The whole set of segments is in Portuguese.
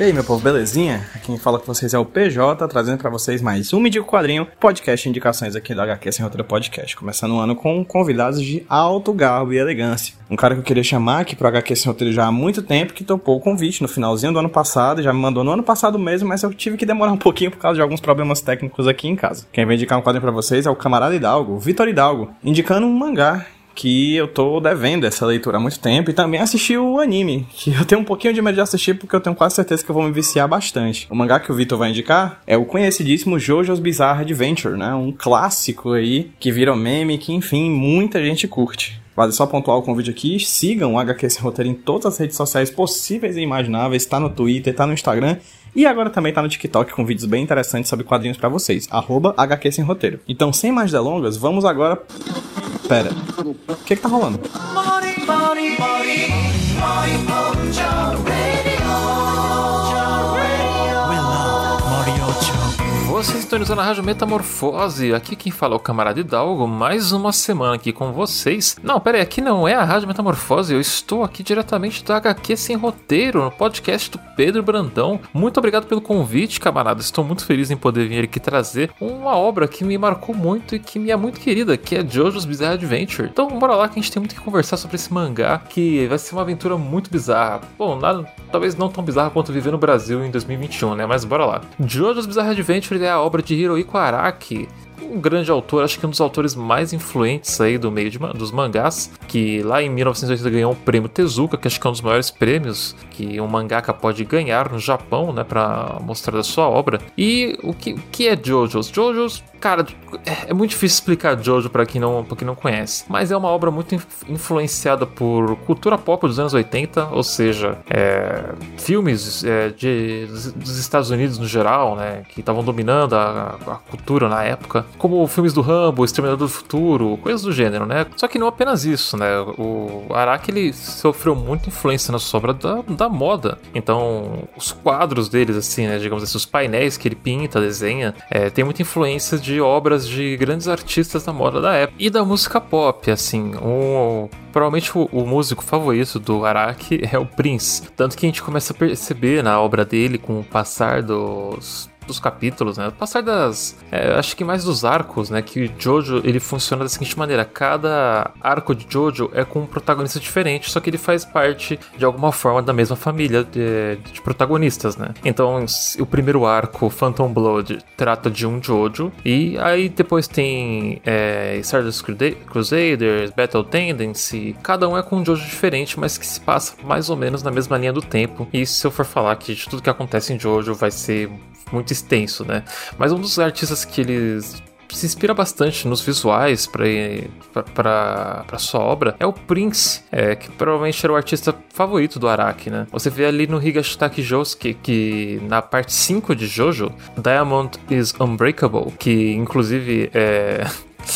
E aí, meu povo, belezinha? Quem fala com vocês é o PJ, trazendo para vocês mais um Medico Quadrinho, podcast indicações aqui do HQ Sem Roteiro Podcast. Começando o ano com convidados de alto garbo e elegância. Um cara que eu queria chamar aqui pro HQ Sem Roteiro já há muito tempo, que topou o convite no finalzinho do ano passado, já me mandou no ano passado mesmo, mas eu tive que demorar um pouquinho por causa de alguns problemas técnicos aqui em casa. Quem vai indicar um quadrinho para vocês é o camarada Hidalgo, Vitor Hidalgo, indicando um mangá que eu tô devendo essa leitura há muito tempo e também assisti o anime, que eu tenho um pouquinho de medo de assistir porque eu tenho quase certeza que eu vou me viciar bastante. O mangá que o Vitor vai indicar é o conhecidíssimo JoJo's Bizarre Adventure, né? Um clássico aí que virou meme que, enfim, muita gente curte. Vale só pontuar o convite aqui, sigam o HQ Sem Roteiro em todas as redes sociais possíveis e imagináveis, tá no Twitter, tá no Instagram e agora também tá no TikTok com vídeos bem interessantes sobre quadrinhos para vocês, arroba HQ Sem Roteiro. Então, sem mais delongas, vamos agora... Pera, o que que tá rolando? Você sintonizou na Rádio Metamorfose. Aqui quem fala é o camarada Hidalgo. Mais uma semana aqui com vocês. Não, pera aí, aqui não é a Rádio Metamorfose. Eu estou aqui diretamente do HQ Sem Roteiro, no podcast do Pedro Brandão. Muito obrigado pelo convite, camarada. Estou muito feliz em poder vir aqui trazer uma obra que me marcou muito e que me é muito querida, que é JoJo's Bizarre Adventure. Então, bora lá que a gente tem muito que conversar sobre esse mangá, que vai ser uma aventura muito bizarra. Bom, nada, talvez não tão bizarra quanto viver no Brasil em 2021, né? Mas bora lá. JoJo's Bizarre Adventure é a obra de Hirohiko Araki, um grande autor, acho que um dos autores mais influentes aí do meio de, dos mangás, que lá em 1980 ganhou o prêmio Tezuka, que acho que é um dos maiores prêmios que um mangaka pode ganhar no Japão, né, para mostrar a sua obra. E o que, o que é JoJo's? JoJo's, cara, é, é muito difícil explicar JoJo para quem não, pra quem não conhece, mas é uma obra muito influenciada por cultura pop dos anos 80, ou seja, é, filmes é, de, dos Estados Unidos no geral, né, que estavam dominando a, a cultura na época como filmes do Rambo, Exterminador do Futuro, coisas do gênero, né? Só que não apenas isso, né? O Araki ele sofreu muita influência na sobra da, da moda. Então, os quadros deles, assim, né? Digamos assim, os painéis que ele pinta, desenha, é, tem muita influência de obras de grandes artistas da moda da época e da música pop, assim. Um, provavelmente o, o, músico favorito do Araki é o Prince. Tanto que a gente começa a perceber na obra dele, com o passar dos, dos capítulos, né? Passar das. É, acho que mais dos arcos, né? Que Jojo ele funciona da seguinte maneira: cada arco de Jojo é com um protagonista diferente, só que ele faz parte de alguma forma da mesma família de, de protagonistas, né? Então, o primeiro arco, Phantom Blood, trata de um Jojo, e aí depois tem é, Stardust Crusaders, Battle Tendency, cada um é com um Jojo diferente, mas que se passa mais ou menos na mesma linha do tempo. E se eu for falar que de tudo que acontece em Jojo vai ser muito extenso, né? Mas um dos artistas que eles se inspira bastante nos visuais para sua obra é o Prince, é, que provavelmente era o artista favorito do Araki, né? Você vê ali no Higashitaki Josuke que na parte 5 de Jojo, Diamond is Unbreakable, que inclusive é,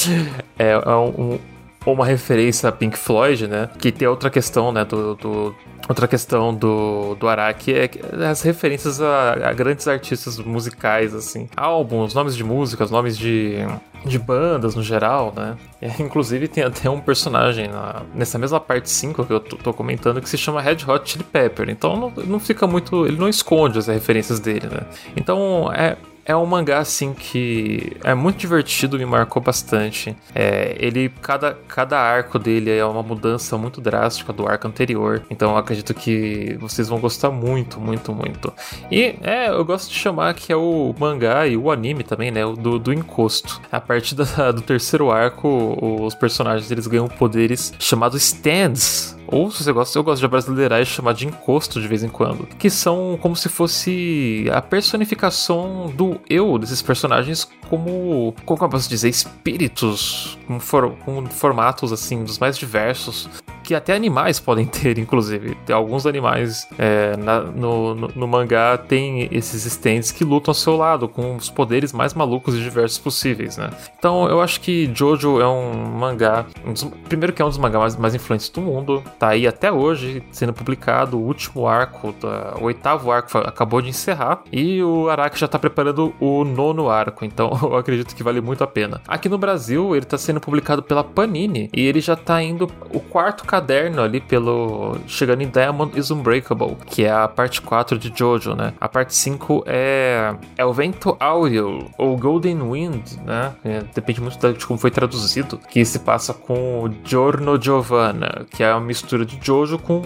é, é um, uma referência a Pink Floyd, né? Que tem outra questão, né, do, do Outra questão do, do Araki é as referências a, a, grandes artistas musicais, assim. Álbuns, nomes de músicas, nomes de, de bandas no geral, né? É, inclusive tem até um personagem na, nessa mesma parte 5 que eu tô, tô, comentando que se chama Red Hot Chili Pepper. Então não, não fica muito. Ele não esconde as referências dele, né? Então é, é um mangá assim que é muito divertido, me marcou bastante. É, ele cada, cada arco dele é uma mudança muito drástica do arco anterior. Então acredito que vocês vão gostar muito, muito, muito. E é, eu gosto de chamar que é o mangá e o anime também, né, do, do encosto. A partir da, do terceiro arco, os personagens eles ganham poderes chamados stands ou se você gosta, eu gosto de brasileirar e chamar de encosto de vez em quando, que são como se fosse a personificação do eu desses personagens como, como eu posso dizer, espíritos com, for, com formatos assim dos mais diversos que até animais podem ter, inclusive. Tem alguns animais é, na, no, no, no, mangá tem esses stands que lutam ao seu lado, com os poderes mais malucos e diversos possíveis, né? Então eu acho que Jojo é um mangá. Um dos, primeiro que é um dos mangás mais, mais influentes do mundo, tá aí até hoje sendo publicado. O último arco, da, o oitavo arco acabou de encerrar. E o Araki já tá preparando o nono arco, então eu acredito que vale muito a pena. Aqui no Brasil, ele tá sendo publicado pela Panini e ele já tá indo o quarto caderno ali pelo. chegando em Diamond is Unbreakable, que é a parte 4 de Jojo, né? A parte 5 é. é o Vento Áureo, ou Golden Wind, né? É, depende muito de como foi traduzido, que se passa com Giorno Giovanna, que é uma mistura de Jojo com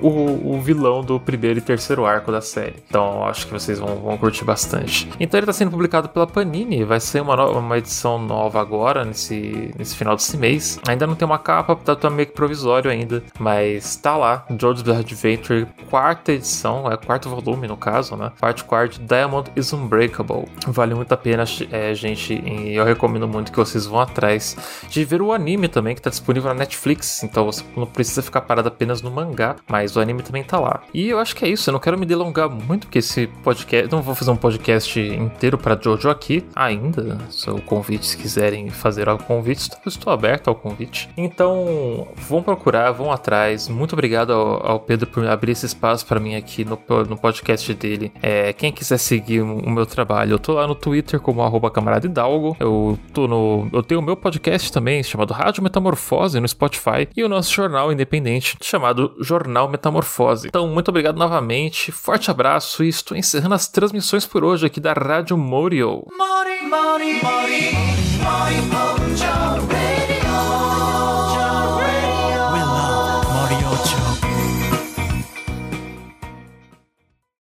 o, o, vilão do primeiro e terceiro arco da série. Então acho que vocês vão, vão curtir bastante. Então ele está sendo publicado pela Panini, vai ser uma, no, uma edição nova agora, nesse, nesse final desse mês. Ainda não tem uma capa, tá, tá meio que provisório ainda, mas tá lá. Jojo's Adventure, quarta edição, é quarto volume no caso, né? Parte 4, Diamond is Unbreakable. Vale muito a pena, é, gente, e eu recomendo muito que vocês vão atrás de ver o anime também, que tá disponível na Netflix, então você não precisa ficar parado apenas no mangá, mas mas o anime também tá lá. E eu acho que é isso, eu não quero me delongar muito, porque esse podcast. Não vou fazer um podcast inteiro para Jojo aqui ainda. Se o convite, se quiserem fazer algum convite, estou aberto ao convite. Então, vão procurar, vão atrás. Muito obrigado ao, ao Pedro por abrir esse espaço para mim aqui no, no podcast dele. É, quem quiser seguir o meu trabalho, eu tô lá no Twitter como arroba camarada Hidalgo. Eu tô no. Eu tenho o meu podcast também, chamado Rádio Metamorfose no Spotify, e o nosso jornal independente, chamado Jornal Metamorfose. Então, muito obrigado novamente, forte abraço e estou encerrando as transmissões por hoje aqui da Rádio Morio. Mori, mori, mori,